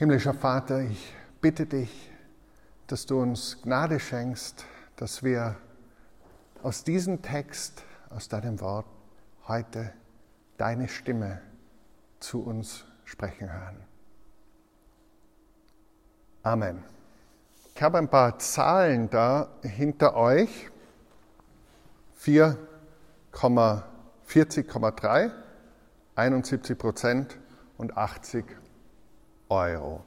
Himmlischer Vater, ich bitte dich, dass du uns Gnade schenkst, dass wir aus diesem Text, aus deinem Wort heute deine Stimme zu uns sprechen hören. Amen. Ich habe ein paar Zahlen da hinter euch. 4,40,3, 71 Prozent und 80 Euro.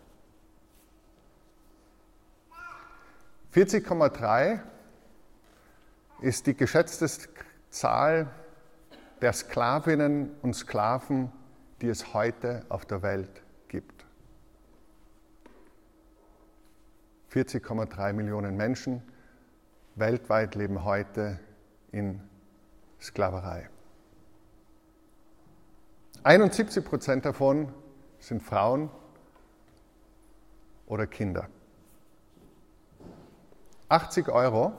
40,3 ist die geschätzte Zahl der Sklavinnen und Sklaven, die es heute auf der Welt gibt. 40,3 Millionen Menschen weltweit leben heute in Sklaverei. 71 Prozent davon sind Frauen oder Kinder. 80 Euro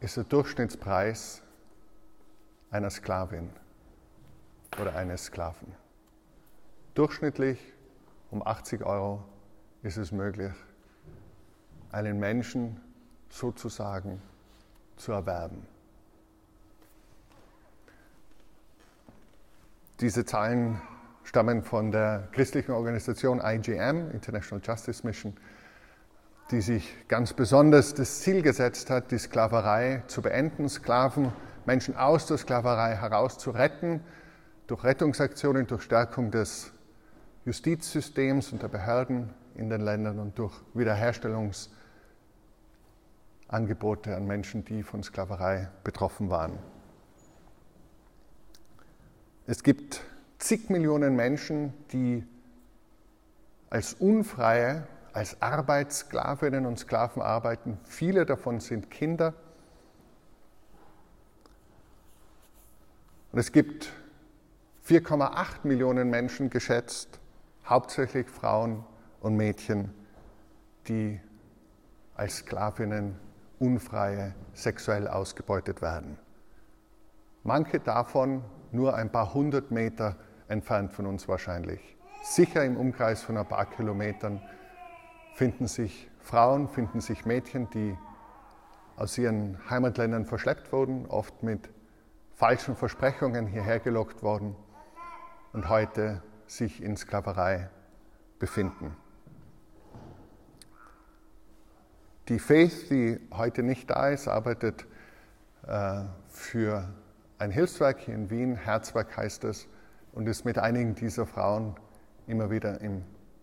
ist der Durchschnittspreis einer Sklavin oder eines Sklaven. Durchschnittlich um 80 Euro ist es möglich, einen Menschen sozusagen zu erwerben. Diese Zahlen stammen von der christlichen Organisation IGM, International Justice Mission, die sich ganz besonders das Ziel gesetzt hat, die Sklaverei zu beenden, Sklaven, Menschen aus der Sklaverei herauszuretten, durch Rettungsaktionen, durch Stärkung des Justizsystems und der Behörden in den Ländern und durch Wiederherstellungsangebote an Menschen, die von Sklaverei betroffen waren. Es gibt zig Millionen Menschen, die als Unfreie, als Arbeitssklavinnen und Sklaven arbeiten. Viele davon sind Kinder. Und es gibt 4,8 Millionen Menschen geschätzt, hauptsächlich Frauen und Mädchen, die als Sklavinnen unfreie sexuell ausgebeutet werden. Manche davon nur ein paar hundert Meter entfernt von uns wahrscheinlich. Sicher im Umkreis von ein paar Kilometern finden sich Frauen, finden sich Mädchen, die aus ihren Heimatländern verschleppt wurden, oft mit falschen Versprechungen hierher gelockt worden und heute sich in Sklaverei befinden. Die Faith, die heute nicht da ist, arbeitet äh, für ein Hilfswerk hier in Wien, Herzwerk heißt es, und ist mit einigen dieser Frauen immer wieder im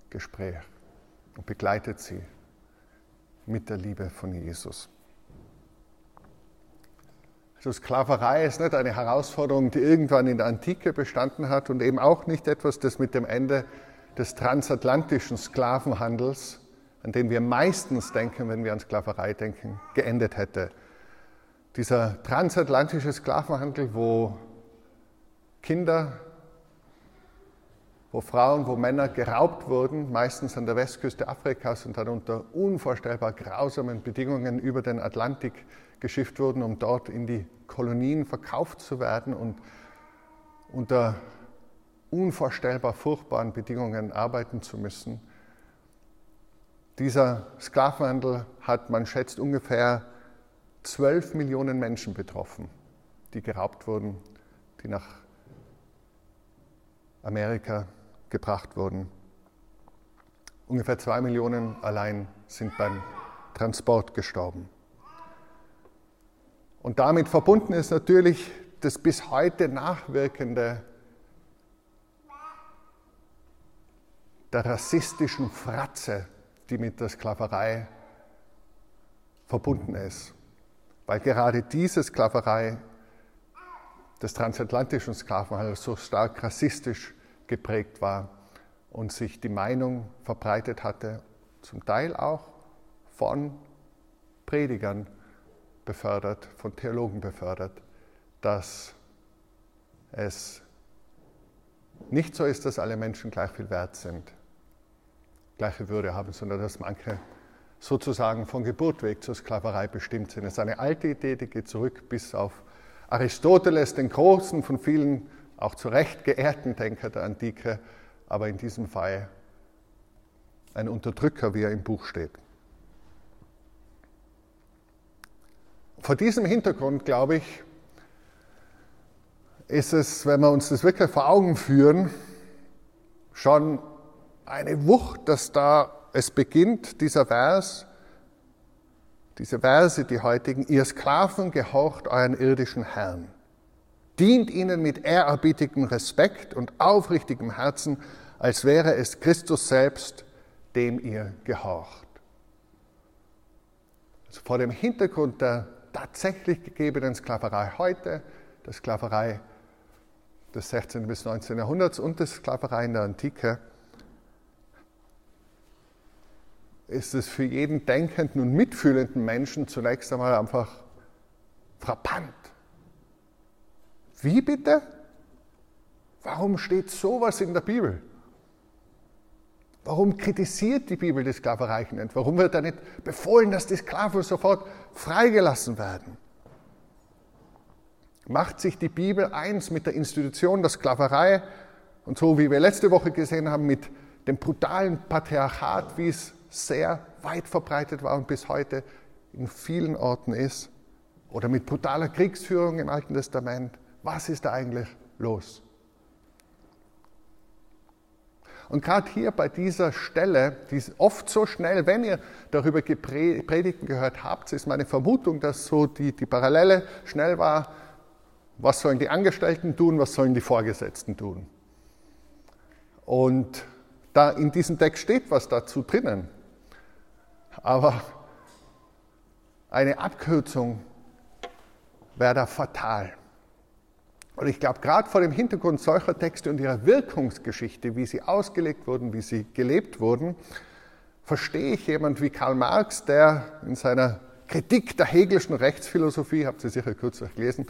Gespräch und begleitet sie mit der Liebe von Jesus. Also Sklaverei ist nicht eine Herausforderung, die irgendwann in der Antike bestanden hat und eben auch nicht etwas, das mit dem Ende des transatlantischen Sklavenhandels, an den wir meistens denken, wenn wir an Sklaverei denken, geendet hätte. Dieser transatlantische Sklavenhandel, wo Kinder wo Frauen, wo Männer geraubt wurden, meistens an der Westküste Afrikas und dann unter unvorstellbar grausamen Bedingungen über den Atlantik geschifft wurden, um dort in die Kolonien verkauft zu werden und unter unvorstellbar furchtbaren Bedingungen arbeiten zu müssen. Dieser Sklavenhandel hat, man schätzt, ungefähr 12 Millionen Menschen betroffen, die geraubt wurden, die nach Amerika gebracht wurden. Ungefähr zwei Millionen allein sind beim Transport gestorben. Und damit verbunden ist natürlich das bis heute nachwirkende der rassistischen Fratze, die mit der Sklaverei verbunden ist. Weil gerade diese Sklaverei des transatlantischen Sklavenhandels so stark rassistisch geprägt war und sich die Meinung verbreitet hatte, zum Teil auch von Predigern befördert, von Theologen befördert, dass es nicht so ist, dass alle Menschen gleich viel wert sind, gleiche Würde haben, sondern dass manche sozusagen von Geburt weg zur Sklaverei bestimmt sind. Es ist eine alte Idee, die geht zurück bis auf Aristoteles, den Großen, von vielen auch zu Recht geehrten Denker der Antike, aber in diesem Fall ein Unterdrücker, wie er im Buch steht. Vor diesem Hintergrund, glaube ich, ist es, wenn wir uns das wirklich vor Augen führen, schon eine Wucht, dass da es beginnt, dieser Vers, diese Verse, die heutigen, ihr Sklaven gehorcht euren irdischen Herrn. Dient ihnen mit ehrerbietigem Respekt und aufrichtigem Herzen, als wäre es Christus selbst, dem ihr gehorcht. Also vor dem Hintergrund der tatsächlich gegebenen Sklaverei heute, der Sklaverei des 16. bis 19. Jahrhunderts und der Sklaverei in der Antike, ist es für jeden denkenden und mitfühlenden Menschen zunächst einmal einfach frappant. Wie bitte? Warum steht sowas in der Bibel? Warum kritisiert die Bibel die Sklaverei nicht? Warum wird da nicht befohlen, dass die Sklaven sofort freigelassen werden? Macht sich die Bibel eins mit der Institution der Sklaverei und so wie wir letzte Woche gesehen haben, mit dem brutalen Patriarchat, wie es sehr weit verbreitet war und bis heute in vielen Orten ist, oder mit brutaler Kriegsführung im Alten Testament. Was ist da eigentlich los? Und gerade hier bei dieser Stelle, die ist oft so schnell, wenn ihr darüber Predigten gehört habt, ist meine Vermutung, dass so die, die Parallele schnell war, was sollen die Angestellten tun, was sollen die Vorgesetzten tun. Und da in diesem Text steht was dazu drinnen. Aber eine Abkürzung wäre da fatal. Und ich glaube, gerade vor dem Hintergrund solcher Texte und ihrer Wirkungsgeschichte, wie sie ausgelegt wurden, wie sie gelebt wurden, verstehe ich jemand wie Karl Marx, der in seiner Kritik der Hegelischen Rechtsphilosophie, habt ihr sicher kürzlich gelesen,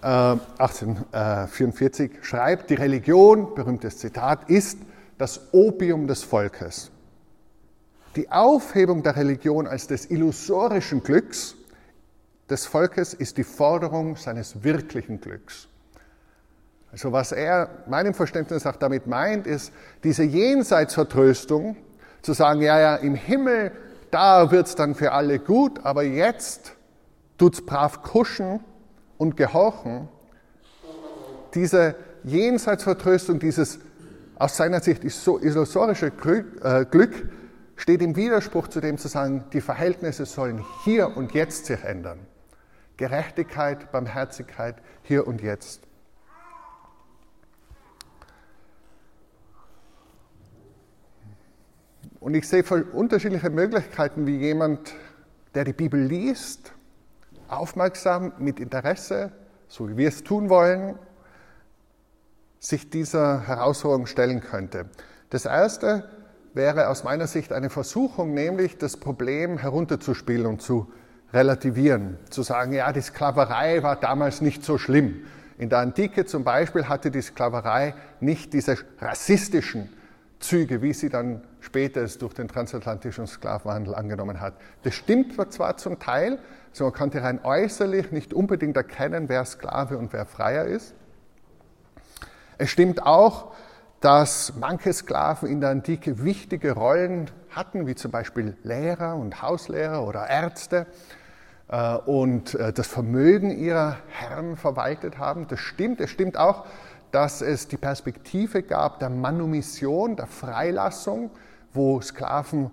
1844 äh, schreibt, die Religion, berühmtes Zitat, ist das Opium des Volkes. Die Aufhebung der Religion als des illusorischen Glücks des Volkes ist die Forderung seines wirklichen Glücks. Also was er meinem Verständnis nach damit meint, ist diese Jenseitsvertröstung, zu sagen, ja, ja, im Himmel, da wird es dann für alle gut, aber jetzt tut es brav kuschen und gehorchen. Diese Jenseitsvertröstung, dieses aus seiner Sicht illusorische äh, Glück, steht im Widerspruch zu dem zu sagen, die Verhältnisse sollen hier und jetzt sich ändern. Gerechtigkeit, Barmherzigkeit hier und jetzt. Und ich sehe unterschiedliche Möglichkeiten, wie jemand, der die Bibel liest, aufmerksam, mit Interesse, so wie wir es tun wollen, sich dieser Herausforderung stellen könnte. Das erste wäre aus meiner Sicht eine Versuchung, nämlich das Problem herunterzuspielen und zu relativieren. Zu sagen, ja, die Sklaverei war damals nicht so schlimm. In der Antike zum Beispiel hatte die Sklaverei nicht diese rassistischen Züge, wie sie dann später es durch den transatlantischen Sklavenhandel angenommen hat. Das stimmt zwar zum Teil, also man konnte rein äußerlich nicht unbedingt erkennen, wer Sklave und wer Freier ist. Es stimmt auch, dass manche Sklaven in der Antike wichtige Rollen hatten, wie zum Beispiel Lehrer und Hauslehrer oder Ärzte äh, und äh, das Vermögen ihrer Herren verwaltet haben. Das stimmt. Es stimmt auch, dass es die Perspektive gab der Manumission, der Freilassung, wo Sklaven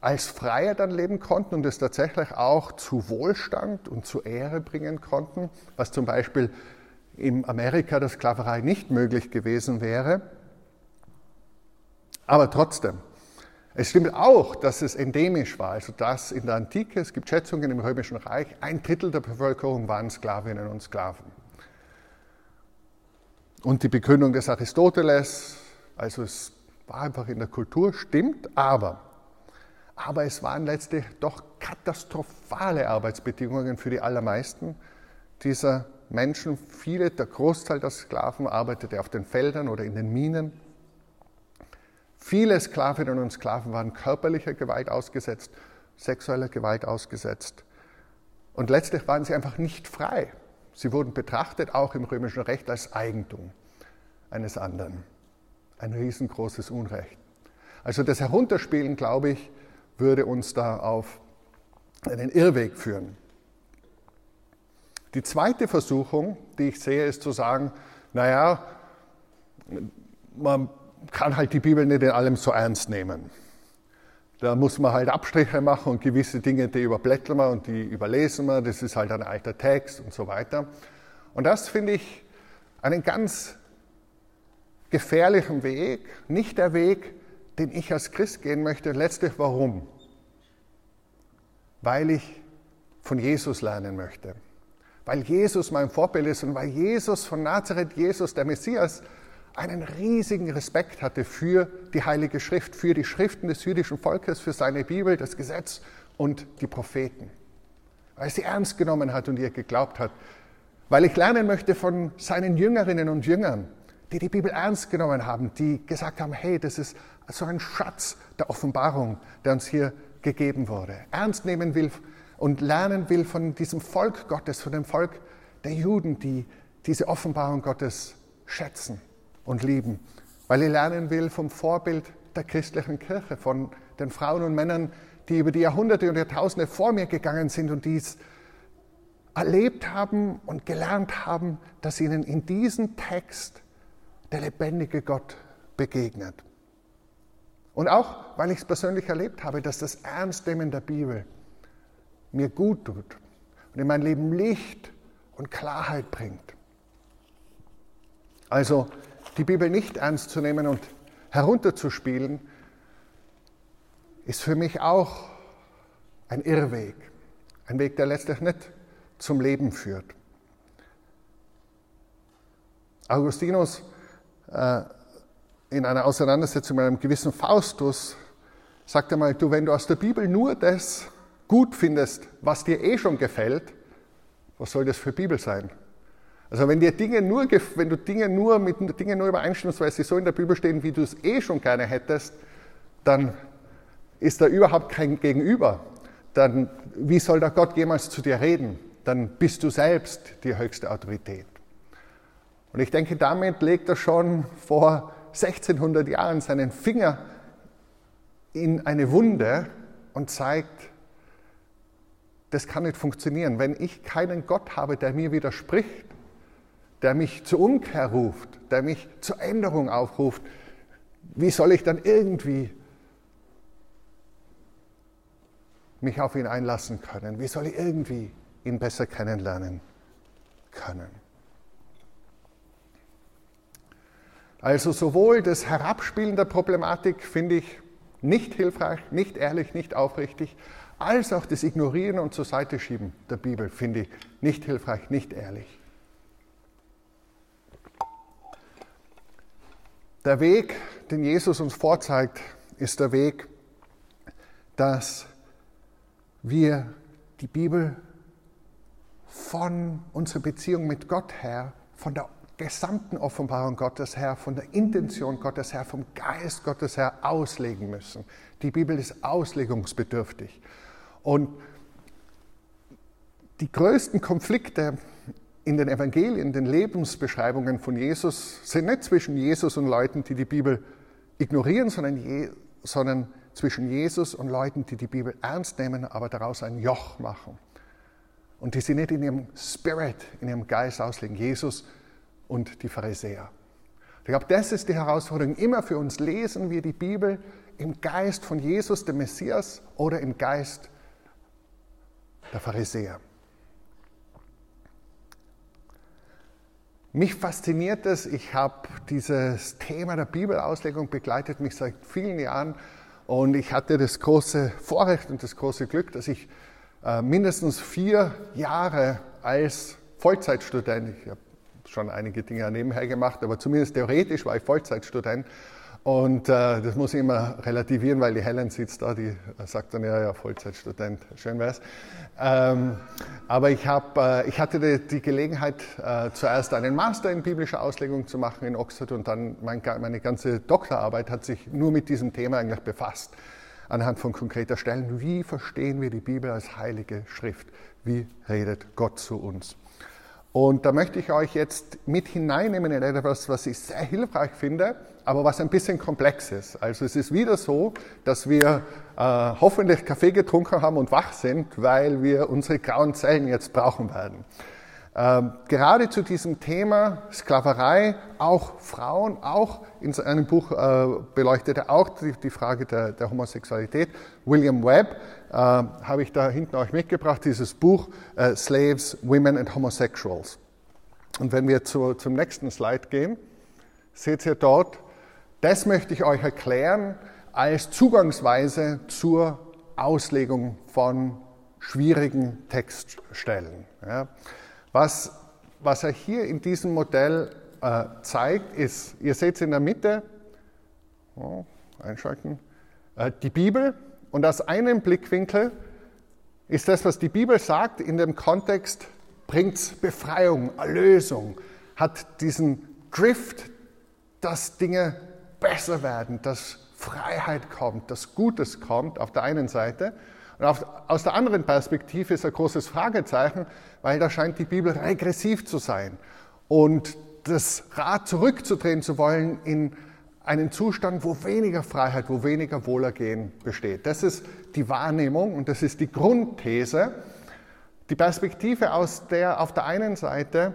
als Freier dann leben konnten und es tatsächlich auch zu Wohlstand und zu Ehre bringen konnten, was zum Beispiel in Amerika der Sklaverei nicht möglich gewesen wäre. Aber trotzdem, es stimmt auch, dass es endemisch war, also dass in der Antike, es gibt Schätzungen im Römischen Reich, ein Drittel der Bevölkerung waren Sklavinnen und Sklaven. Und die Begründung des Aristoteles, also es war einfach in der Kultur, stimmt, aber, aber es waren letztlich doch katastrophale Arbeitsbedingungen für die allermeisten dieser Menschen. Viele, der Großteil der Sklaven arbeitete auf den Feldern oder in den Minen. Viele Sklavinnen und Sklaven waren körperlicher Gewalt ausgesetzt, sexueller Gewalt ausgesetzt. Und letztlich waren sie einfach nicht frei. Sie wurden betrachtet, auch im römischen Recht, als Eigentum eines anderen. Ein riesengroßes Unrecht. Also das Herunterspielen, glaube ich, würde uns da auf einen Irrweg führen. Die zweite Versuchung, die ich sehe, ist zu sagen, naja, man kann halt die Bibel nicht in allem so ernst nehmen. Da muss man halt Abstriche machen und gewisse Dinge, die überblättern wir und die überlesen wir. Das ist halt ein alter Text und so weiter. Und das finde ich einen ganz gefährlichen Weg, nicht der Weg, den ich als Christ gehen möchte. Letztlich warum? Weil ich von Jesus lernen möchte. Weil Jesus mein Vorbild ist und weil Jesus von Nazareth, Jesus, der Messias, einen riesigen Respekt hatte für die Heilige Schrift, für die Schriften des jüdischen Volkes, für seine Bibel, das Gesetz und die Propheten. Weil sie ernst genommen hat und ihr geglaubt hat. Weil ich lernen möchte von seinen Jüngerinnen und Jüngern, die die Bibel ernst genommen haben, die gesagt haben, hey, das ist so ein Schatz der Offenbarung, der uns hier gegeben wurde. Ernst nehmen will und lernen will von diesem Volk Gottes, von dem Volk der Juden, die diese Offenbarung Gottes schätzen und lieben, weil ich lernen will vom Vorbild der christlichen Kirche, von den Frauen und Männern, die über die Jahrhunderte und Jahrtausende vor mir gegangen sind und dies erlebt haben und gelernt haben, dass ihnen in diesem Text der lebendige Gott begegnet. Und auch, weil ich es persönlich erlebt habe, dass das Ernstnehmen der Bibel mir gut tut und in mein Leben Licht und Klarheit bringt. Also die Bibel nicht ernst zu nehmen und herunterzuspielen, ist für mich auch ein Irrweg. Ein Weg, der letztlich nicht zum Leben führt. Augustinus äh, in einer Auseinandersetzung mit einem gewissen Faustus sagt einmal, du, wenn du aus der Bibel nur das gut findest, was dir eh schon gefällt, was soll das für Bibel sein? Also wenn, dir Dinge nur, wenn du Dinge nur mit Dingen nur übereinstimmst, weil sie so in der Bibel stehen, wie du es eh schon gerne hättest, dann ist da überhaupt kein Gegenüber. Dann, wie soll da Gott jemals zu dir reden? Dann bist du selbst die höchste Autorität. Und ich denke, damit legt er schon vor 1600 Jahren seinen Finger in eine Wunde und zeigt, das kann nicht funktionieren. Wenn ich keinen Gott habe, der mir widerspricht, der mich zur Umkehr ruft, der mich zur Änderung aufruft, wie soll ich dann irgendwie mich auf ihn einlassen können? Wie soll ich irgendwie ihn besser kennenlernen können? Also sowohl das Herabspielen der Problematik finde ich nicht hilfreich, nicht ehrlich, nicht aufrichtig, als auch das Ignorieren und zur Seite schieben der Bibel finde ich nicht hilfreich, nicht ehrlich. Der Weg, den Jesus uns vorzeigt, ist der Weg, dass wir die Bibel von unserer Beziehung mit Gott her, von der gesamten Offenbarung Gottes her, von der Intention Gottes her, vom Geist Gottes her auslegen müssen. Die Bibel ist auslegungsbedürftig. Und die größten Konflikte in den Evangelien, den Lebensbeschreibungen von Jesus, sind nicht zwischen Jesus und Leuten, die die Bibel ignorieren, sondern, je, sondern zwischen Jesus und Leuten, die die Bibel ernst nehmen, aber daraus ein Joch machen. Und die sie nicht in ihrem Spirit, in ihrem Geist auslegen. Jesus und die Pharisäer. Ich glaube, das ist die Herausforderung. Immer für uns lesen wir die Bibel im Geist von Jesus, dem Messias, oder im Geist der Pharisäer. Mich fasziniert es, ich habe dieses Thema der Bibelauslegung begleitet mich seit vielen Jahren und ich hatte das große Vorrecht und das große Glück, dass ich äh, mindestens vier Jahre als Vollzeitstudent, ich habe schon einige Dinge nebenher gemacht, aber zumindest theoretisch war ich Vollzeitstudent und äh, das muss ich immer relativieren, weil die Helen sitzt da, die sagt dann, ja, ja, Vollzeitstudent, schön wär's. Ähm, aber ich, hab, äh, ich hatte die, die Gelegenheit, äh, zuerst einen Master in biblischer Auslegung zu machen in Oxford und dann mein, meine ganze Doktorarbeit hat sich nur mit diesem Thema eigentlich befasst, anhand von konkreter Stellen. Wie verstehen wir die Bibel als heilige Schrift? Wie redet Gott zu uns? Und da möchte ich euch jetzt mit hineinnehmen in etwas, was ich sehr hilfreich finde, aber was ein bisschen komplex ist. Also es ist wieder so, dass wir äh, hoffentlich Kaffee getrunken haben und wach sind, weil wir unsere grauen Zellen jetzt brauchen werden. Ähm, gerade zu diesem Thema Sklaverei, auch Frauen, auch in einem Buch äh, beleuchtet er auch die, die Frage der, der, Homosexualität. William Webb äh, habe ich da hinten euch mitgebracht, dieses Buch äh, Slaves, Women and Homosexuals. Und wenn wir zu, zum nächsten Slide gehen, seht ihr dort, das möchte ich euch erklären als Zugangsweise zur Auslegung von schwierigen Textstellen. Ja. Was, was er hier in diesem Modell äh, zeigt, ist, ihr seht es in der Mitte, oh, einschalten, äh, die Bibel und aus einem Blickwinkel ist das, was die Bibel sagt, in dem Kontext bringt Befreiung, Erlösung, hat diesen Drift, dass Dinge besser werden, dass Freiheit kommt, dass Gutes kommt auf der einen Seite. Und auf, aus der anderen Perspektive ist ein großes Fragezeichen, weil da scheint die Bibel regressiv zu sein. Und das Rad zurückzudrehen zu wollen in einen Zustand, wo weniger Freiheit, wo weniger Wohlergehen besteht. Das ist die Wahrnehmung und das ist die Grundthese. Die Perspektive, aus der auf der einen Seite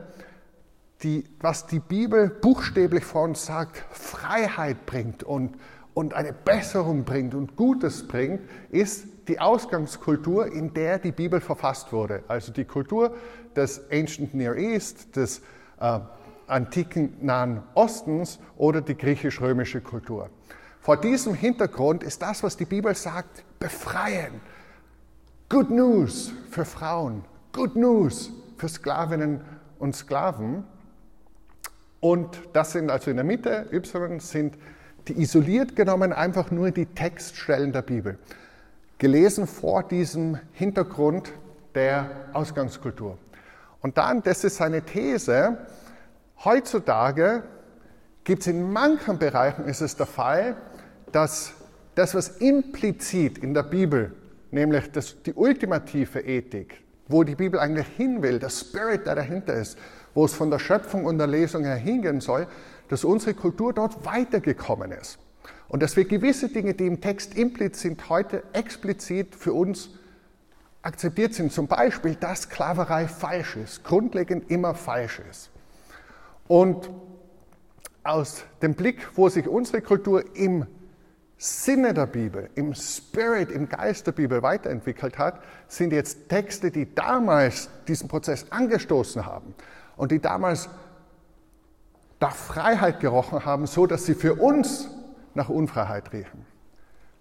die, was die Bibel buchstäblich vor uns sagt, Freiheit bringt und, und eine Besserung bringt und Gutes bringt, ist die Ausgangskultur, in der die Bibel verfasst wurde. Also die Kultur des Ancient Near East, des äh, antiken Nahen Ostens oder die griechisch-römische Kultur. Vor diesem Hintergrund ist das, was die Bibel sagt, befreien. Good News für Frauen, Good News für Sklavinnen und Sklaven. Und das sind also in der Mitte, Y, sind die isoliert genommen einfach nur die Textstellen der Bibel. Gelesen vor diesem Hintergrund der Ausgangskultur. Und dann, das ist seine These, heutzutage gibt es in manchen Bereichen, ist es der Fall, dass das, was implizit in der Bibel, nämlich das, die ultimative Ethik, wo die Bibel eigentlich hin will, der Spirit, der dahinter ist, wo es von der Schöpfung und der Lesung her hingehen soll, dass unsere Kultur dort weitergekommen ist. Und dass wir gewisse Dinge, die im Text implizit sind, heute explizit für uns akzeptiert sind. Zum Beispiel, dass Sklaverei falsch ist, grundlegend immer falsch ist. Und aus dem Blick, wo sich unsere Kultur im Sinne der Bibel, im Spirit, im Geist der Bibel weiterentwickelt hat, sind jetzt Texte, die damals diesen Prozess angestoßen haben und die damals nach Freiheit gerochen haben, so dass sie für uns nach Unfreiheit riechen.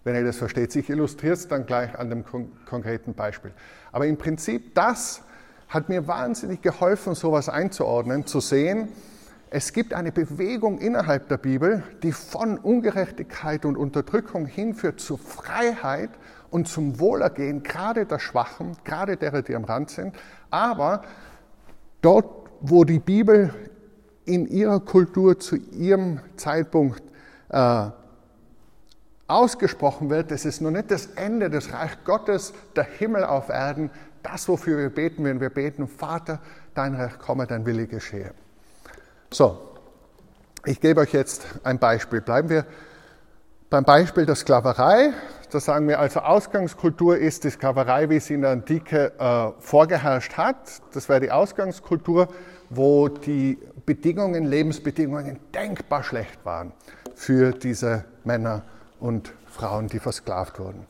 Wenn ihr das versteht, ich illustriere es dann gleich an dem kon konkreten Beispiel. Aber im Prinzip das hat mir wahnsinnig geholfen, sowas einzuordnen, zu sehen, es gibt eine Bewegung innerhalb der Bibel, die von Ungerechtigkeit und Unterdrückung hinführt zu Freiheit und zum Wohlergehen, gerade der Schwachen, gerade derer, die am Rand sind. Aber dort wo die Bibel in ihrer Kultur zu ihrem Zeitpunkt äh, ausgesprochen wird, das ist noch nicht das Ende des Reich Gottes, der Himmel auf Erden, das, wofür wir beten, wenn wir beten, Vater, dein Reich komme, dein Wille geschehe. So, ich gebe euch jetzt ein Beispiel. Bleiben wir beim Beispiel der Sklaverei. Da sagen wir also, Ausgangskultur ist die Sklaverei, wie sie in der Antike äh, vorgeherrscht hat. Das wäre die Ausgangskultur wo die Bedingungen, Lebensbedingungen denkbar schlecht waren für diese Männer und Frauen, die versklavt wurden.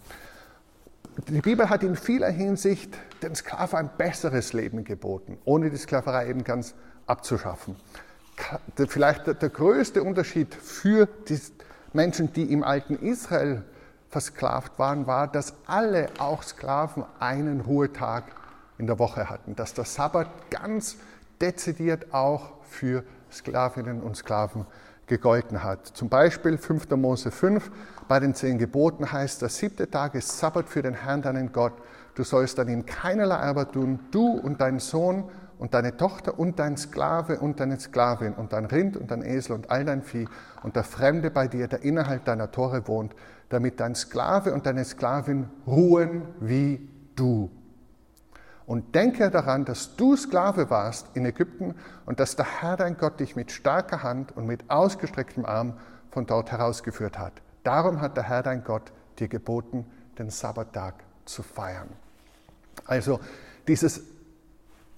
Die Bibel hat in vieler Hinsicht den Sklaven ein besseres Leben geboten, ohne die Sklaverei eben ganz abzuschaffen. Vielleicht der größte Unterschied für die Menschen, die im alten Israel versklavt waren, war, dass alle auch Sklaven einen Ruhetag in der Woche hatten, dass der Sabbat ganz dezidiert auch für Sklavinnen und Sklaven gegolten hat. Zum Beispiel 5. Mose 5, bei den zehn Geboten heißt, der siebte Tag ist Sabbat für den Herrn, deinen Gott. Du sollst an ihm keinerlei Arbeit tun, du und dein Sohn und deine Tochter und dein Sklave und deine Sklavin und dein Rind und dein Esel und all dein Vieh und der Fremde bei dir, der innerhalb deiner Tore wohnt, damit dein Sklave und deine Sklavin ruhen wie du. Und denke daran, dass du Sklave warst in Ägypten und dass der Herr dein Gott dich mit starker Hand und mit ausgestrecktem Arm von dort herausgeführt hat. Darum hat der Herr dein Gott dir geboten, den Sabbattag zu feiern. Also dieses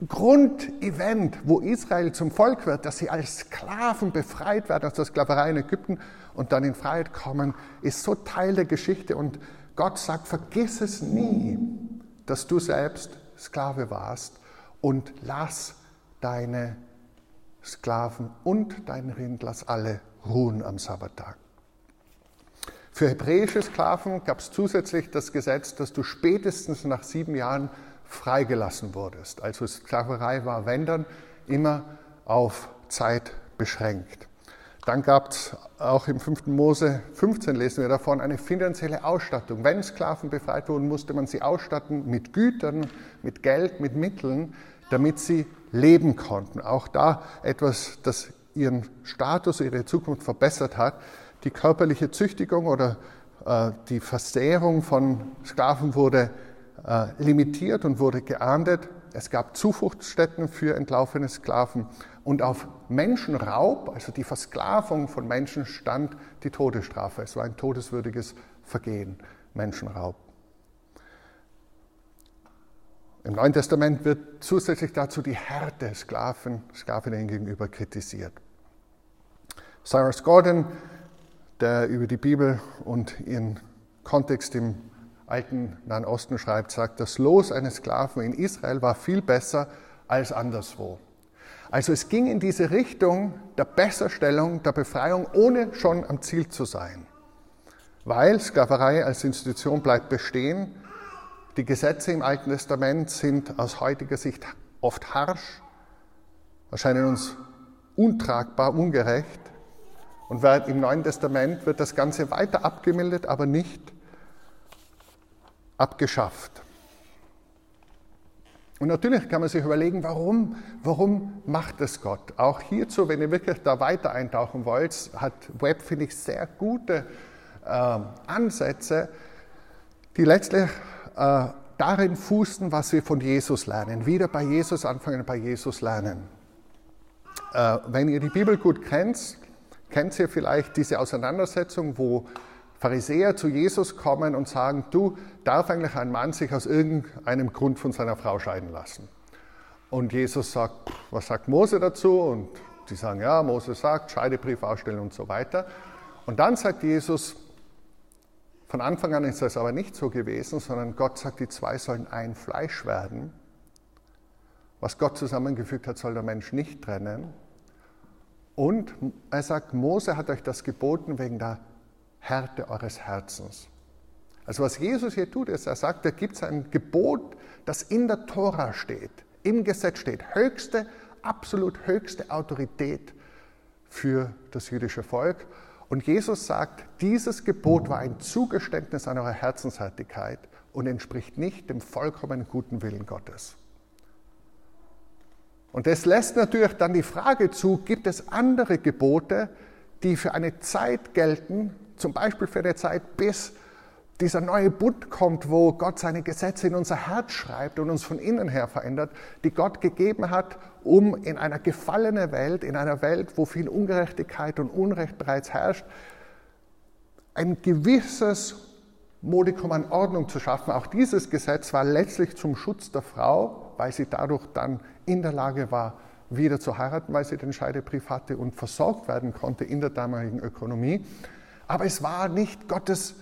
Grundevent, wo Israel zum Volk wird, dass sie als Sklaven befreit werden aus der Sklaverei in Ägypten und dann in Freiheit kommen, ist so Teil der Geschichte und Gott sagt, vergiss es nie, dass du selbst Sklave warst und lass deine Sklaven und dein Rind, lass alle ruhen am Sabbattag. Für hebräische Sklaven gab es zusätzlich das Gesetz, dass du spätestens nach sieben Jahren freigelassen wurdest. Also Sklaverei war, wenn dann, immer auf Zeit beschränkt. Dann gab es auch im 5. Mose 15 lesen wir davon eine finanzielle Ausstattung. Wenn Sklaven befreit wurden, musste man sie ausstatten mit Gütern, mit Geld, mit Mitteln, damit sie leben konnten. Auch da etwas, das ihren Status, ihre Zukunft verbessert hat. Die körperliche Züchtigung oder äh, die Versehrung von Sklaven wurde äh, limitiert und wurde geahndet. Es gab Zufluchtsstätten für entlaufene Sklaven und auf Menschenraub, also die Versklavung von Menschen, stand die Todesstrafe. Es war ein todeswürdiges Vergehen, Menschenraub. Im Neuen Testament wird zusätzlich dazu die Härte Sklaven, Sklavinnen gegenüber kritisiert. Cyrus Gordon, der über die Bibel und ihren Kontext im alten Nahen Osten schreibt, sagt, das Los eines Sklaven in Israel war viel besser als anderswo. Also es ging in diese Richtung der Besserstellung, der Befreiung, ohne schon am Ziel zu sein. Weil Sklaverei als Institution bleibt bestehen. Die Gesetze im Alten Testament sind aus heutiger Sicht oft harsch, erscheinen uns untragbar, ungerecht. Und im Neuen Testament wird das Ganze weiter abgemildert, aber nicht abgeschafft. Und natürlich kann man sich überlegen, warum, warum macht es Gott? Auch hierzu, wenn ihr wirklich da weiter eintauchen wollt, hat Web, finde ich, sehr gute äh, Ansätze, die letztlich äh, darin fußen, was wir von Jesus lernen. Wieder bei Jesus anfangen, bei Jesus lernen. Äh, wenn ihr die Bibel gut kennt, kennt ihr vielleicht diese Auseinandersetzung, wo Pharisäer zu Jesus kommen und sagen, du, darf eigentlich ein Mann sich aus irgendeinem Grund von seiner Frau scheiden lassen? Und Jesus sagt, was sagt Mose dazu? Und die sagen, ja, Mose sagt, Scheidebrief ausstellen und so weiter. Und dann sagt Jesus, von Anfang an ist das aber nicht so gewesen, sondern Gott sagt, die zwei sollen ein Fleisch werden. Was Gott zusammengefügt hat, soll der Mensch nicht trennen. Und er sagt, Mose hat euch das geboten wegen der Härte eures Herzens. Also was Jesus hier tut, ist, er sagt, da gibt es ein Gebot, das in der Tora steht, im Gesetz steht, höchste, absolut höchste Autorität für das jüdische Volk. Und Jesus sagt, dieses Gebot war ein Zugeständnis an eure Herzenshärtigkeit und entspricht nicht dem vollkommen guten Willen Gottes. Und das lässt natürlich dann die Frage zu, gibt es andere Gebote, die für eine Zeit gelten, zum Beispiel für die Zeit, bis dieser neue Bund kommt, wo Gott seine Gesetze in unser Herz schreibt und uns von innen her verändert, die Gott gegeben hat, um in einer gefallenen Welt, in einer Welt, wo viel Ungerechtigkeit und Unrecht bereits herrscht, ein gewisses Modikum an Ordnung zu schaffen. Auch dieses Gesetz war letztlich zum Schutz der Frau, weil sie dadurch dann in der Lage war, wieder zu heiraten, weil sie den Scheidebrief hatte und versorgt werden konnte in der damaligen Ökonomie. Aber es war nicht Gottes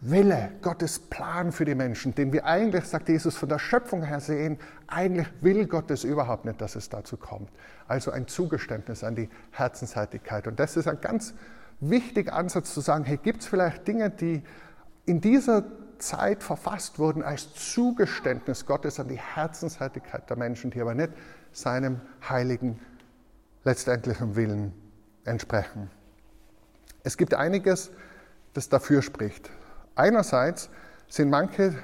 Wille, Gottes Plan für die Menschen, den wir eigentlich, sagt Jesus, von der Schöpfung her sehen, eigentlich will Gott es überhaupt nicht, dass es dazu kommt. Also ein Zugeständnis an die Herzensheitigkeit. Und das ist ein ganz wichtiger Ansatz zu sagen, hey, gibt es vielleicht Dinge, die in dieser Zeit verfasst wurden als Zugeständnis Gottes an die Herzensheitigkeit der Menschen, die aber nicht seinem heiligen, letztendlichen Willen entsprechen. Es gibt einiges, das dafür spricht. Einerseits sind manche,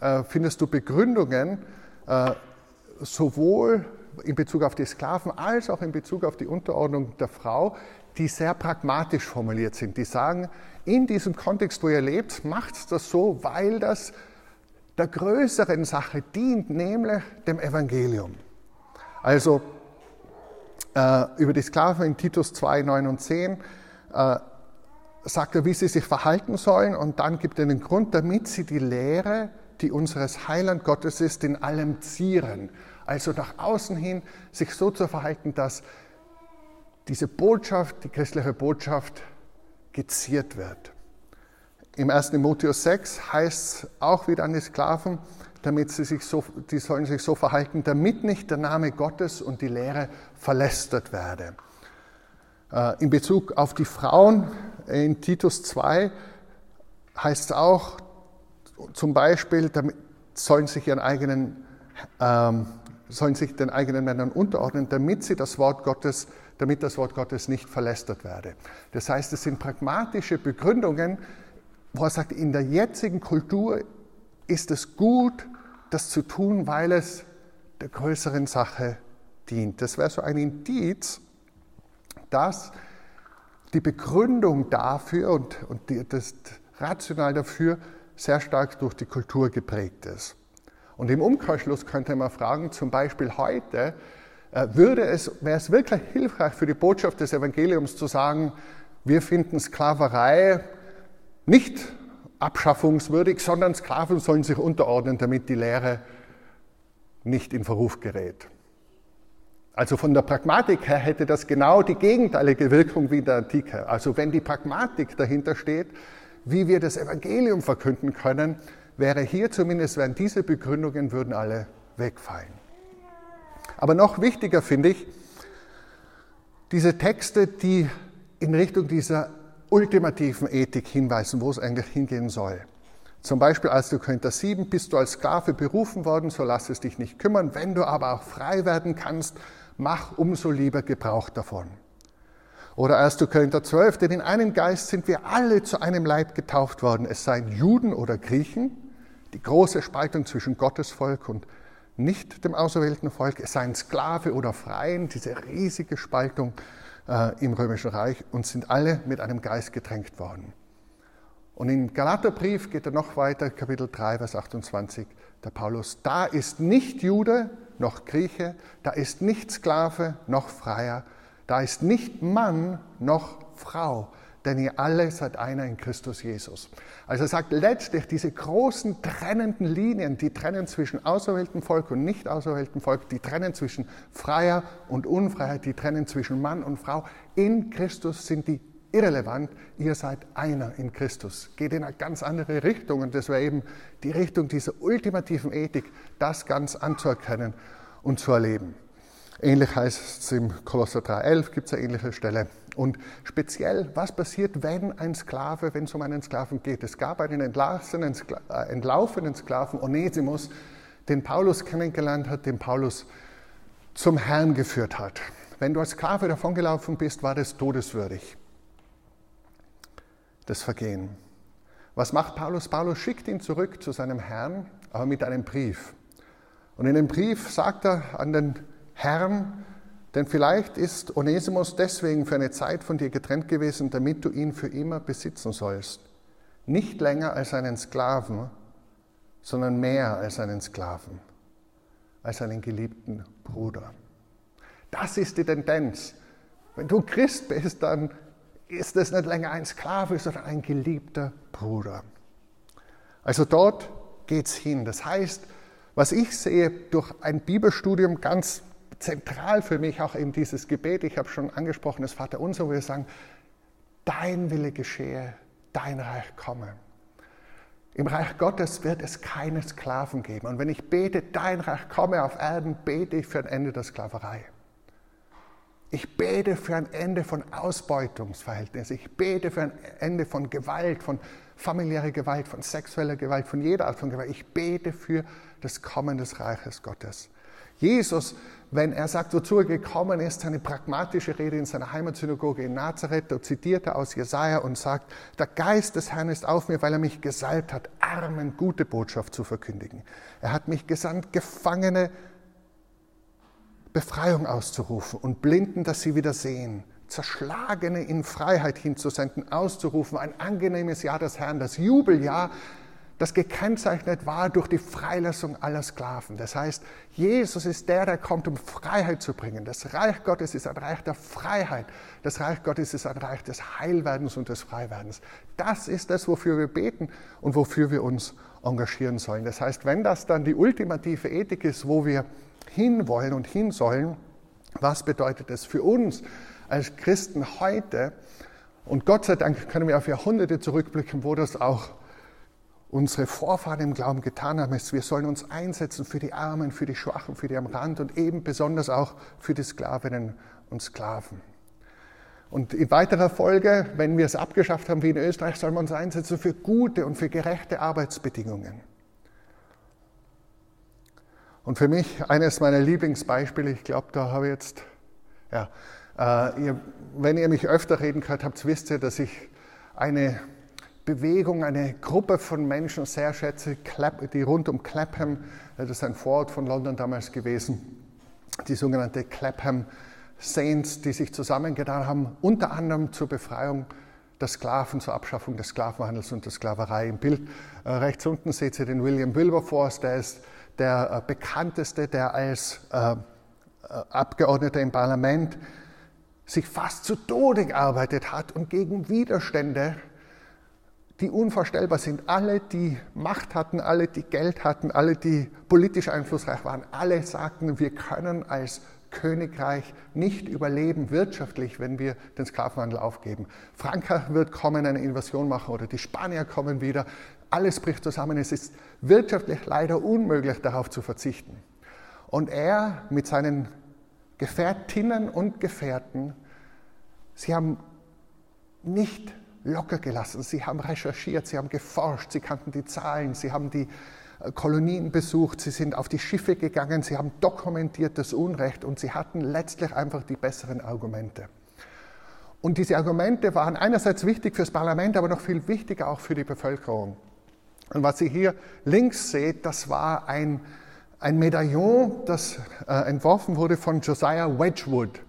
äh, findest du Begründungen, äh, sowohl in Bezug auf die Sklaven als auch in Bezug auf die Unterordnung der Frau, die sehr pragmatisch formuliert sind. Die sagen, in diesem Kontext, wo ihr lebt, macht das so, weil das der größeren Sache dient, nämlich dem Evangelium. Also äh, über die Sklaven in Titus 2, 9 und 10 äh, sagt er, wie sie sich verhalten sollen und dann gibt er den Grund, damit sie die Lehre, die unseres Heiland Gottes ist, in allem zieren. Also nach außen hin sich so zu verhalten, dass diese Botschaft, die christliche Botschaft, geziert wird. Im 1. Timotheus 6 heißt es auch wieder an die Sklaven, damit sie sich so, die sollen sich so verhalten, damit nicht der Name Gottes und die Lehre verlästert werde. Äh, in Bezug auf die Frauen in Titus 2 heißt es auch zum Beispiel, damit sollen sich ihren eigenen, ähm, sollen sich den eigenen Männern unterordnen, damit sie das Wort Gottes, damit das Wort Gottes nicht verlästert werde. Das heißt, es sind pragmatische Begründungen, wo er sagt, in der jetzigen Kultur ist es gut, das zu tun, weil es der größeren Sache dient. Das wäre so ein Indiz, dass die Begründung dafür und, und die, das Rational dafür sehr stark durch die Kultur geprägt ist. Und im Umkehrschluss könnte man fragen, zum Beispiel heute, äh, würde es, wäre es wirklich hilfreich für die Botschaft des Evangeliums zu sagen, wir finden Sklaverei nicht abschaffungswürdig, sondern Sklaven sollen sich unterordnen, damit die Lehre nicht in Verruf gerät. Also von der Pragmatik her hätte das genau die gegenteilige Wirkung wie in der Antike. Also wenn die Pragmatik dahinter steht, wie wir das Evangelium verkünden können, wäre hier zumindest, wären diese Begründungen, würden alle wegfallen. Aber noch wichtiger finde ich, diese Texte, die in Richtung dieser ultimativen Ethik hinweisen, wo es eigentlich hingehen soll. Zum Beispiel als du Korinther 7 bist du als Sklave berufen worden, so lass es dich nicht kümmern. Wenn du aber auch frei werden kannst, mach umso lieber Gebrauch davon. Oder 1. Korinther 12, denn in einem Geist sind wir alle zu einem Leib getauft worden, es seien Juden oder Griechen, die große Spaltung zwischen Gottes Volk und nicht dem auserwählten Volk, es seien Sklave oder Freien, diese riesige Spaltung äh, im Römischen Reich und sind alle mit einem Geist getränkt worden. Und im Galaterbrief geht er noch weiter, Kapitel 3, Vers 28, der Paulus, da ist nicht Jude noch Grieche, da ist nicht Sklave noch Freier, da ist nicht Mann noch Frau, denn ihr alle seid einer in Christus Jesus. Also er sagt letztlich, diese großen trennenden Linien, die trennen zwischen auserwähltem Volk und nicht auserwähltem Volk, die trennen zwischen Freier und Unfreiheit, die trennen zwischen Mann und Frau, in Christus sind die irrelevant. Ihr seid einer in Christus. Geht in eine ganz andere Richtung und das wäre eben die Richtung dieser ultimativen Ethik, das ganz anzuerkennen und zu erleben. Ähnlich heißt es im Kolosser 3,11, gibt es eine ähnliche Stelle. Und speziell, was passiert, wenn ein Sklave, wenn es um einen Sklaven geht? Es gab einen entlaufenen, äh, entlaufenen Sklaven, Onesimus, den Paulus kennengelernt hat, den Paulus zum Herrn geführt hat. Wenn du als Sklave davongelaufen bist, war das todeswürdig, das Vergehen. Was macht Paulus? Paulus schickt ihn zurück zu seinem Herrn, aber mit einem Brief. Und in dem Brief sagt er an den Herrn, denn vielleicht ist Onesimus deswegen für eine Zeit von dir getrennt gewesen, damit du ihn für immer besitzen sollst. Nicht länger als einen Sklaven, sondern mehr als einen Sklaven, als einen geliebten Bruder. Das ist die Tendenz. Wenn du Christ bist, dann ist es nicht länger ein Sklave, sondern ein geliebter Bruder. Also dort geht es hin. Das heißt, was ich sehe durch ein Bibelstudium ganz zentral für mich auch eben dieses Gebet, ich habe schon angesprochen, das Vaterunser, wo wir sagen, dein Wille geschehe, dein Reich komme. Im Reich Gottes wird es keine Sklaven geben. Und wenn ich bete, dein Reich komme auf Erden, bete ich für ein Ende der Sklaverei. Ich bete für ein Ende von Ausbeutungsverhältnissen. Ich bete für ein Ende von Gewalt, von familiärer Gewalt, von sexueller Gewalt, von jeder Art von Gewalt. Ich bete für das Kommen des Reiches Gottes. Jesus wenn er sagt, wozu er gekommen ist, seine pragmatische Rede in seiner Heimatsynagoge in Nazareth, da zitiert er aus Jesaja und sagt, der Geist des Herrn ist auf mir, weil er mich gesalbt hat, Armen gute Botschaft zu verkündigen. Er hat mich gesandt, Gefangene Befreiung auszurufen und Blinden, dass sie wieder sehen, Zerschlagene in Freiheit hinzusenden, auszurufen, ein angenehmes Jahr des Herrn, das Jubeljahr, das gekennzeichnet war durch die Freilassung aller Sklaven. Das heißt, Jesus ist der, der kommt, um Freiheit zu bringen. Das Reich Gottes ist ein Reich der Freiheit. Das Reich Gottes ist ein Reich des Heilwerdens und des Freiwerdens. Das ist das, wofür wir beten und wofür wir uns engagieren sollen. Das heißt, wenn das dann die ultimative Ethik ist, wo wir hinwollen und hin sollen, was bedeutet das für uns als Christen heute? Und Gott sei Dank können wir auf Jahrhunderte zurückblicken, wo das auch unsere Vorfahren im Glauben getan haben, wir sollen uns einsetzen für die Armen, für die Schwachen, für die am Rand und eben besonders auch für die Sklavinnen und Sklaven. Und in weiterer Folge, wenn wir es abgeschafft haben wie in Österreich, sollen wir uns einsetzen für gute und für gerechte Arbeitsbedingungen. Und für mich eines meiner Lieblingsbeispiele, ich glaube, da habe ich jetzt, ja, äh, ihr, wenn ihr mich öfter reden gehört habt, wisst ihr, dass ich eine Bewegung, eine Gruppe von Menschen sehr schätze, die rund um Clapham, das ist ein Vorort von London damals gewesen, die sogenannte Clapham Saints, die sich zusammengetan haben, unter anderem zur Befreiung der Sklaven, zur Abschaffung des Sklavenhandels und der Sklaverei. Im Bild äh, rechts unten seht ihr den William Wilberforce, der ist der äh, bekannteste, der als äh, äh Abgeordneter im Parlament sich fast zu Tode gearbeitet hat und gegen Widerstände die unvorstellbar sind. Alle, die Macht hatten, alle, die Geld hatten, alle, die politisch einflussreich waren, alle sagten, wir können als Königreich nicht überleben wirtschaftlich, wenn wir den Sklavenhandel aufgeben. Frankreich wird kommen, eine Invasion machen oder die Spanier kommen wieder. Alles bricht zusammen. Es ist wirtschaftlich leider unmöglich, darauf zu verzichten. Und er mit seinen Gefährtinnen und Gefährten, sie haben nicht locker gelassen. Sie haben recherchiert, sie haben geforscht, sie kannten die Zahlen, sie haben die äh, Kolonien besucht, sie sind auf die Schiffe gegangen, sie haben dokumentiert das Unrecht und sie hatten letztlich einfach die besseren Argumente. Und diese Argumente waren einerseits wichtig fürs Parlament, aber noch viel wichtiger auch für die Bevölkerung. Und was Sie hier links seht, das war ein, ein Medaillon, das äh, entworfen wurde von Josiah Wedgwood.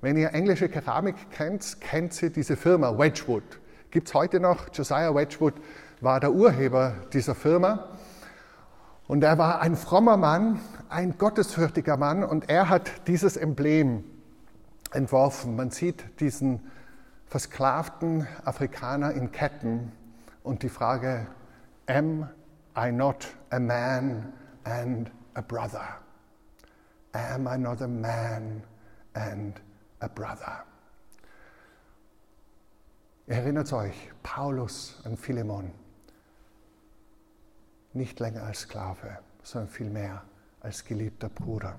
Wenn ihr englische Keramik kennt, kennt Sie diese Firma Wedgwood gibt es heute noch. Josiah Wedgwood war der Urheber dieser Firma. Und er war ein frommer Mann, ein gottesfürchtiger Mann und er hat dieses Emblem entworfen. Man sieht diesen versklavten Afrikaner in Ketten und die Frage, am I not a man and a brother? Am I not a man and a brother? Erinnert euch, Paulus an Philemon, nicht länger als Sklave, sondern vielmehr als geliebter Bruder.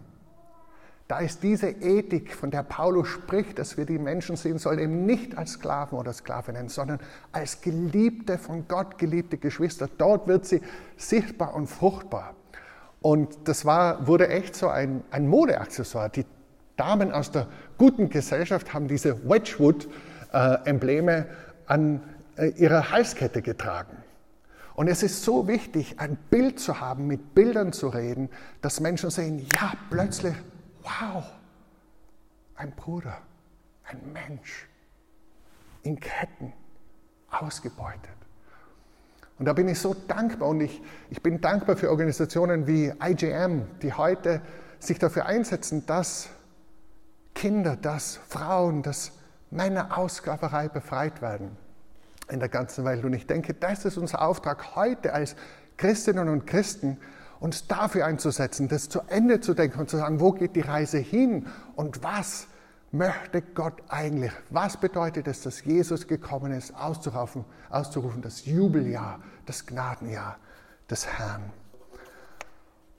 Da ist diese Ethik, von der Paulus spricht, dass wir die Menschen sehen sollen, eben nicht als Sklaven oder Sklavinnen, sondern als geliebte, von Gott geliebte Geschwister. Dort wird sie sichtbar und fruchtbar. Und das war, wurde echt so ein, ein Modeaccessoire. Die Damen aus der guten Gesellschaft haben diese Wedgwood äh, an äh, ihrer Halskette getragen. Und es ist so wichtig, ein Bild zu haben, mit Bildern zu reden, dass Menschen sehen, ja, plötzlich, wow, ein Bruder, ein Mensch, in Ketten, ausgebeutet. Und da bin ich so dankbar und ich, ich bin dankbar für Organisationen wie IGM, die heute sich dafür einsetzen, dass Kinder, dass Frauen, dass meiner Ausgaberei befreit werden in der ganzen Welt. Und ich denke, das ist unser Auftrag heute als Christinnen und Christen, uns dafür einzusetzen, das zu Ende zu denken und zu sagen, wo geht die Reise hin und was möchte Gott eigentlich? Was bedeutet es, dass Jesus gekommen ist, auszurufen, auszurufen das Jubeljahr, das Gnadenjahr des Herrn?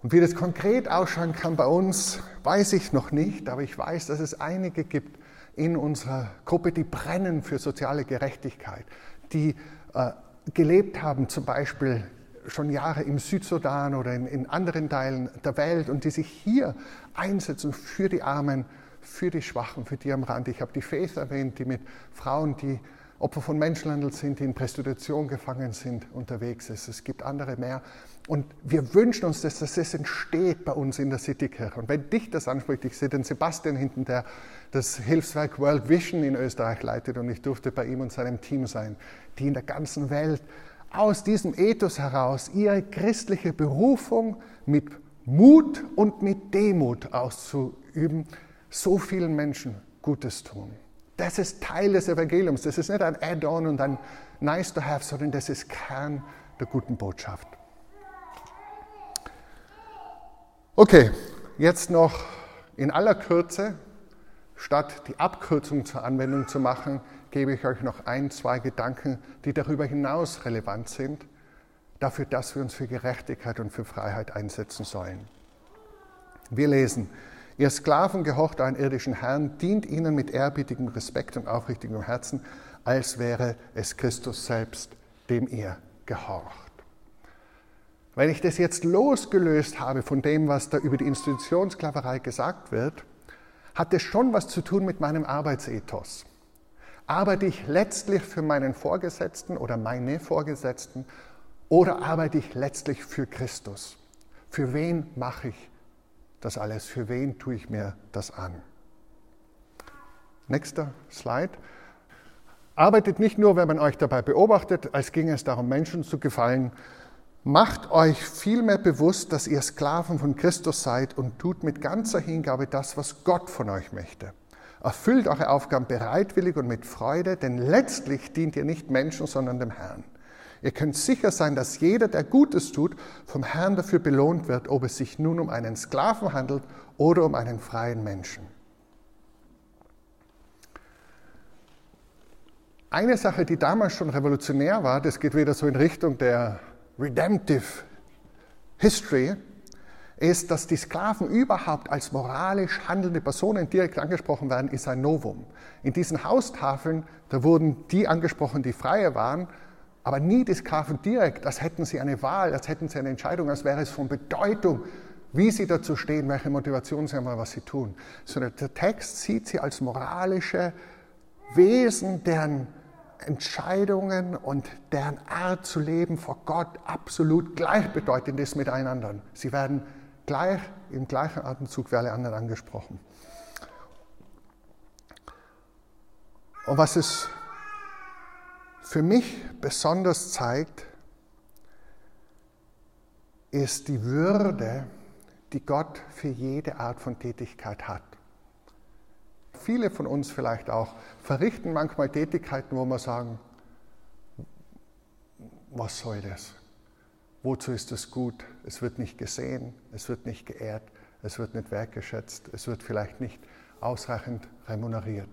Und wie das konkret ausschauen kann bei uns, weiß ich noch nicht, aber ich weiß, dass es einige gibt, in unserer Gruppe, die brennen für soziale Gerechtigkeit, die äh, gelebt haben, zum Beispiel schon Jahre im Südsudan oder in, in, anderen Teilen der Welt und die sich hier einsetzen für die Armen, für die Schwachen, für die am Rand. Ich habe die Faith erwähnt, die mit Frauen, die Opfer von Menschenhandel sind, die in Prostitution gefangen sind, unterwegs ist. Es gibt andere mehr. Und wir wünschen uns, dass das entsteht bei uns in der Citykirche. Und wenn dich das anspricht, ich sehe den Sebastian hinten, der das Hilfswerk World Vision in Österreich leitet und ich durfte bei ihm und seinem Team sein, die in der ganzen Welt aus diesem Ethos heraus ihre christliche Berufung mit Mut und mit Demut auszuüben, so vielen Menschen Gutes tun. Das ist Teil des Evangeliums. Das ist nicht ein Add-on und ein Nice to have, sondern das ist Kern der guten Botschaft. Okay, jetzt noch in aller Kürze, statt die Abkürzung zur Anwendung zu machen, gebe ich euch noch ein, zwei Gedanken, die darüber hinaus relevant sind, dafür, dass wir uns für Gerechtigkeit und für Freiheit einsetzen sollen. Wir lesen, ihr Sklaven gehorcht euren irdischen Herrn, dient ihnen mit ehrbietigem Respekt und aufrichtigem Herzen, als wäre es Christus selbst, dem ihr gehorcht. Wenn ich das jetzt losgelöst habe von dem, was da über die Institutionssklaverei gesagt wird, hat es schon was zu tun mit meinem Arbeitsethos. Arbeite ich letztlich für meinen Vorgesetzten oder meine Vorgesetzten oder arbeite ich letztlich für Christus? Für wen mache ich das alles? Für wen tue ich mir das an? Nächster Slide. Arbeitet nicht nur, wenn man euch dabei beobachtet, als ginge es darum, Menschen zu gefallen. Macht euch vielmehr bewusst, dass ihr Sklaven von Christus seid und tut mit ganzer Hingabe das, was Gott von euch möchte. Erfüllt eure Aufgaben bereitwillig und mit Freude, denn letztlich dient ihr nicht Menschen, sondern dem Herrn. Ihr könnt sicher sein, dass jeder, der Gutes tut, vom Herrn dafür belohnt wird, ob es sich nun um einen Sklaven handelt oder um einen freien Menschen. Eine Sache, die damals schon revolutionär war, das geht wieder so in Richtung der Redemptive History, ist, dass die Sklaven überhaupt als moralisch handelnde Personen direkt angesprochen werden, ist ein Novum. In diesen Haustafeln, da wurden die angesprochen, die Freie waren, aber nie die Sklaven direkt, als hätten sie eine Wahl, als hätten sie eine Entscheidung, als wäre es von Bedeutung, wie sie dazu stehen, welche Motivation sie haben, was sie tun. Sondern der Text sieht sie als moralische Wesen, deren Entscheidungen und deren Art zu leben vor Gott absolut gleichbedeutend ist mit einander. Sie werden gleich, im gleichen Atemzug wie alle anderen angesprochen. Und was es für mich besonders zeigt, ist die Würde, die Gott für jede Art von Tätigkeit hat. Viele von uns vielleicht auch verrichten manchmal Tätigkeiten, wo wir sagen, was soll das? Wozu ist es gut? Es wird nicht gesehen, es wird nicht geehrt, es wird nicht wertgeschätzt, es wird vielleicht nicht ausreichend remuneriert.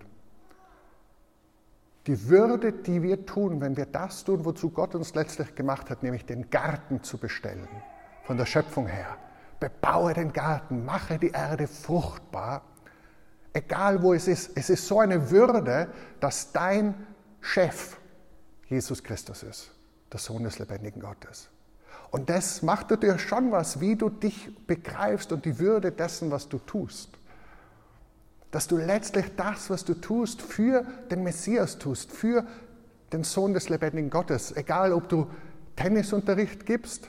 Die Würde, die wir tun, wenn wir das tun, wozu Gott uns letztlich gemacht hat, nämlich den Garten zu bestellen, von der Schöpfung her. Bebaue den Garten, mache die Erde fruchtbar, egal wo es ist. Es ist so eine Würde, dass dein Chef Jesus Christus ist, der Sohn des lebendigen Gottes. Und das macht natürlich schon was, wie du dich begreifst und die Würde dessen, was du tust. Dass du letztlich das, was du tust, für den Messias tust, für den Sohn des lebendigen Gottes. Egal, ob du Tennisunterricht gibst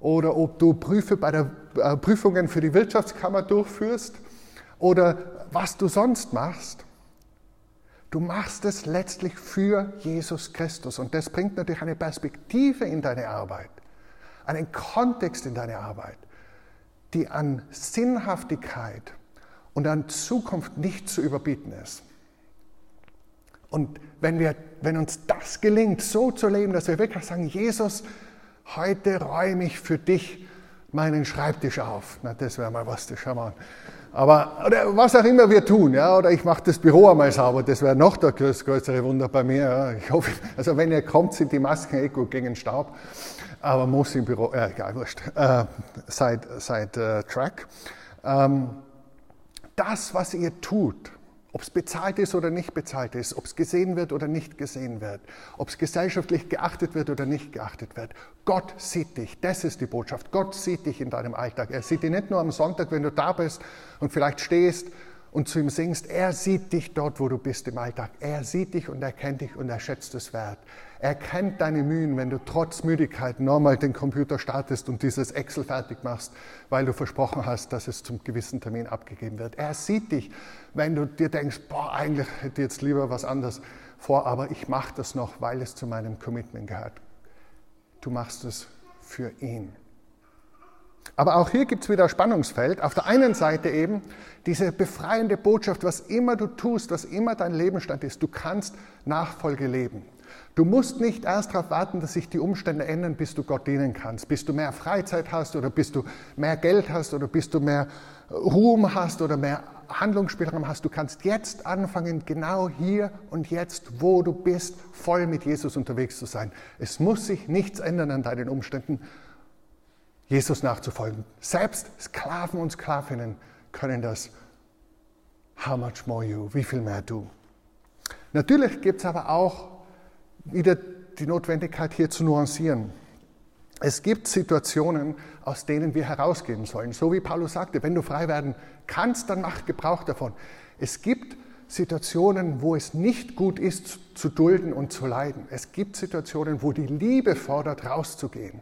oder ob du Prüfe bei der, äh, Prüfungen für die Wirtschaftskammer durchführst oder was du sonst machst. Du machst es letztlich für Jesus Christus und das bringt natürlich eine Perspektive in deine Arbeit einen Kontext in deine Arbeit, die an Sinnhaftigkeit und an Zukunft nicht zu überbieten ist. Und wenn, wir, wenn uns das gelingt, so zu leben, dass wir wirklich sagen, Jesus, heute räume ich für dich meinen Schreibtisch auf. Na, das wäre mal was, das schauen wir an. Aber oder was auch immer wir tun, ja, oder ich mache das Büro einmal sauber, das wäre noch der größere Wunder bei mir. Ja. Ich hoffe, also wenn ihr kommt, sind die Masken eh gut gegen Staub aber muss im Büro, äh, egal, wurscht, äh, seit, seit äh, Track. Ähm, das, was ihr tut, ob es bezahlt ist oder nicht bezahlt ist, ob es gesehen wird oder nicht gesehen wird, ob es gesellschaftlich geachtet wird oder nicht geachtet wird. Gott sieht dich, das ist die Botschaft. Gott sieht dich in deinem Alltag. Er sieht dich nicht nur am Sonntag, wenn du da bist und vielleicht stehst und zu ihm singst. Er sieht dich dort, wo du bist im Alltag. Er sieht dich und er kennt dich und er schätzt es wert. Er kennt deine Mühen, wenn du trotz Müdigkeit nochmal den Computer startest und dieses Excel fertig machst, weil du versprochen hast, dass es zum gewissen Termin abgegeben wird. Er sieht dich, wenn du dir denkst, boah, eigentlich hätte ich jetzt lieber was anderes vor, aber ich mache das noch, weil es zu meinem Commitment gehört. Du machst es für ihn. Aber auch hier gibt es wieder Spannungsfeld. Auf der einen Seite eben diese befreiende Botschaft, was immer du tust, was immer dein Lebensstand ist, du kannst Nachfolge leben. Du musst nicht erst darauf warten, dass sich die Umstände ändern, bis du Gott dienen kannst, bis du mehr Freizeit hast oder bis du mehr Geld hast oder bis du mehr Ruhm hast oder mehr Handlungsspielraum hast. Du kannst jetzt anfangen, genau hier und jetzt, wo du bist, voll mit Jesus unterwegs zu sein. Es muss sich nichts ändern an deinen Umständen, Jesus nachzufolgen. Selbst Sklaven und Sklavinnen können das. How much more you? Wie viel mehr du? Natürlich gibt es aber auch wieder die Notwendigkeit, hier zu nuancieren. Es gibt Situationen, aus denen wir herausgehen sollen. So wie Paulus sagte, wenn du frei werden kannst, dann mach Gebrauch davon. Es gibt Situationen, wo es nicht gut ist, zu dulden und zu leiden. Es gibt Situationen, wo die Liebe fordert, rauszugehen.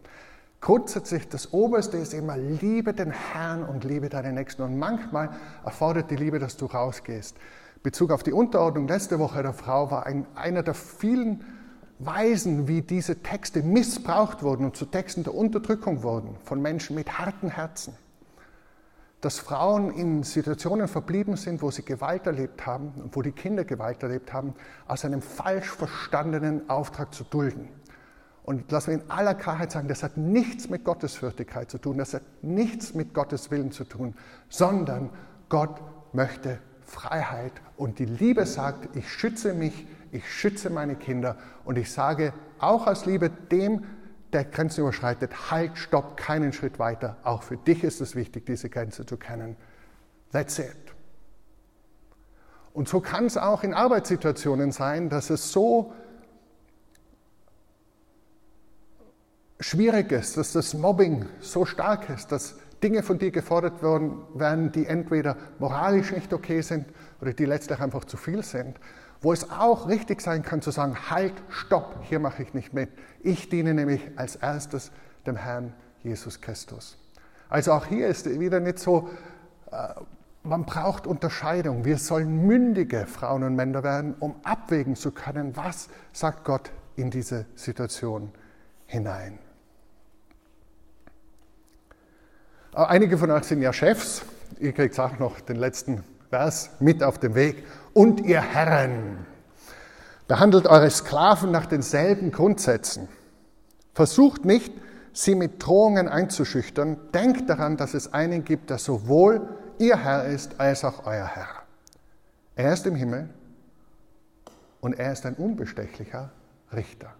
Grundsätzlich das Oberste ist immer, liebe den Herrn und liebe deinen Nächsten. Und manchmal erfordert die Liebe, dass du rausgehst. Bezug auf die Unterordnung letzte Woche der Frau war ein, einer der vielen Weisen, wie diese Texte missbraucht wurden und zu Texten der Unterdrückung wurden von Menschen mit harten Herzen. Dass Frauen in Situationen verblieben sind, wo sie Gewalt erlebt haben und wo die Kinder Gewalt erlebt haben, aus einem falsch verstandenen Auftrag zu dulden. Und lassen wir in aller Klarheit sagen, das hat nichts mit Gottesfürchtigkeit zu tun, das hat nichts mit Gottes Willen zu tun, sondern Gott möchte Freiheit und die Liebe sagt, ich schütze mich ich schütze meine Kinder und ich sage auch aus Liebe dem, der Grenzen überschreitet, halt, stopp, keinen Schritt weiter. Auch für dich ist es wichtig, diese Grenze zu kennen. That's it. Und so kann es auch in Arbeitssituationen sein, dass es so schwierig ist, dass das Mobbing so stark ist, dass Dinge von dir gefordert werden, die entweder moralisch nicht okay sind oder die letztlich einfach zu viel sind wo es auch richtig sein kann zu sagen, halt, stopp, hier mache ich nicht mit. Ich diene nämlich als erstes dem Herrn Jesus Christus. Also auch hier ist wieder nicht so, äh, man braucht Unterscheidung. Wir sollen mündige Frauen und Männer werden, um abwägen zu können, was sagt Gott in diese Situation hinein. Äh, einige von euch sind ja Chefs. Ihr kriegt auch noch den letzten Vers mit auf dem Weg und ihr Herren. Behandelt eure Sklaven nach denselben Grundsätzen. Versucht nicht, sie mit Drohungen einzuschüchtern. Denkt daran, dass es einen gibt, der sowohl ihr Herr ist als auch euer Herr. Er ist im Himmel und er ist ein unbestechlicher Richter.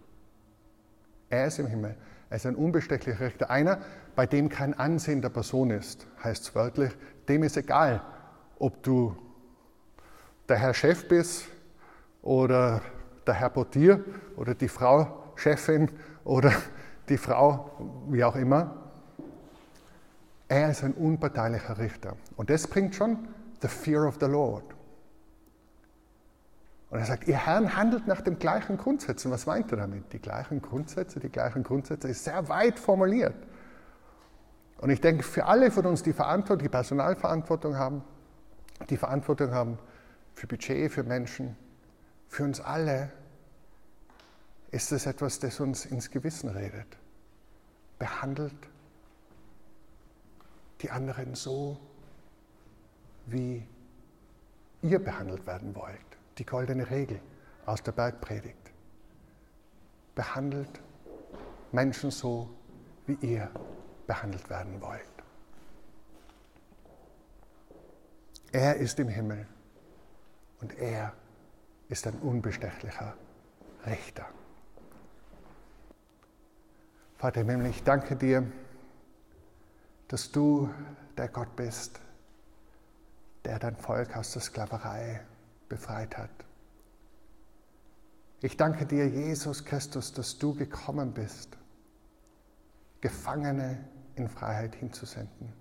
Er ist im Himmel. Er ist ein unbestechlicher Richter. Einer, bei dem kein Ansehen der Person ist, heißt es wörtlich. Dem ist egal, ob du der Herr Chef bist oder der Herr Portier oder die Frau Chefin oder die Frau, wie auch immer. Er ist ein unparteilicher Richter. Und das bringt schon the fear of the Lord. Und er sagt, ihr Herrn handelt nach den gleichen Grundsätzen. Was meint er damit? Die gleichen Grundsätze, die gleichen Grundsätze ist sehr weit formuliert. Und ich denke, für alle von uns, die Verantwortung, die Personalverantwortung haben, die Verantwortung haben für Budget, für Menschen, für uns alle ist es etwas, das uns ins Gewissen redet. Behandelt die anderen so, wie ihr behandelt werden wollt. Die goldene Regel aus der Bergpredigt. Behandelt Menschen so, wie ihr behandelt werden wollt. Er ist im Himmel und er ist ein unbestechlicher Richter. Vater im Himmel, ich danke dir, dass du der Gott bist, der dein Volk aus der Sklaverei befreit hat. Ich danke dir, Jesus Christus, dass du gekommen bist, Gefangene in Freiheit hinzusenden.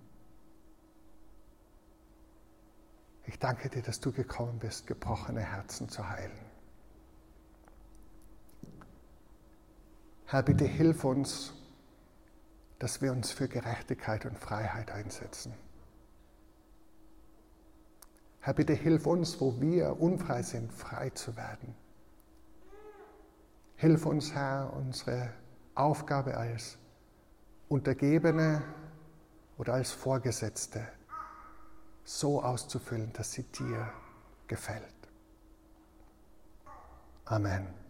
Ich danke dir, dass du gekommen bist, gebrochene Herzen zu heilen. Herr, bitte hilf uns, dass wir uns für Gerechtigkeit und Freiheit einsetzen. Herr, bitte hilf uns, wo wir unfrei sind, frei zu werden. Hilf uns, Herr, unsere Aufgabe als Untergebene oder als Vorgesetzte so auszufüllen, dass sie dir gefällt. Amen.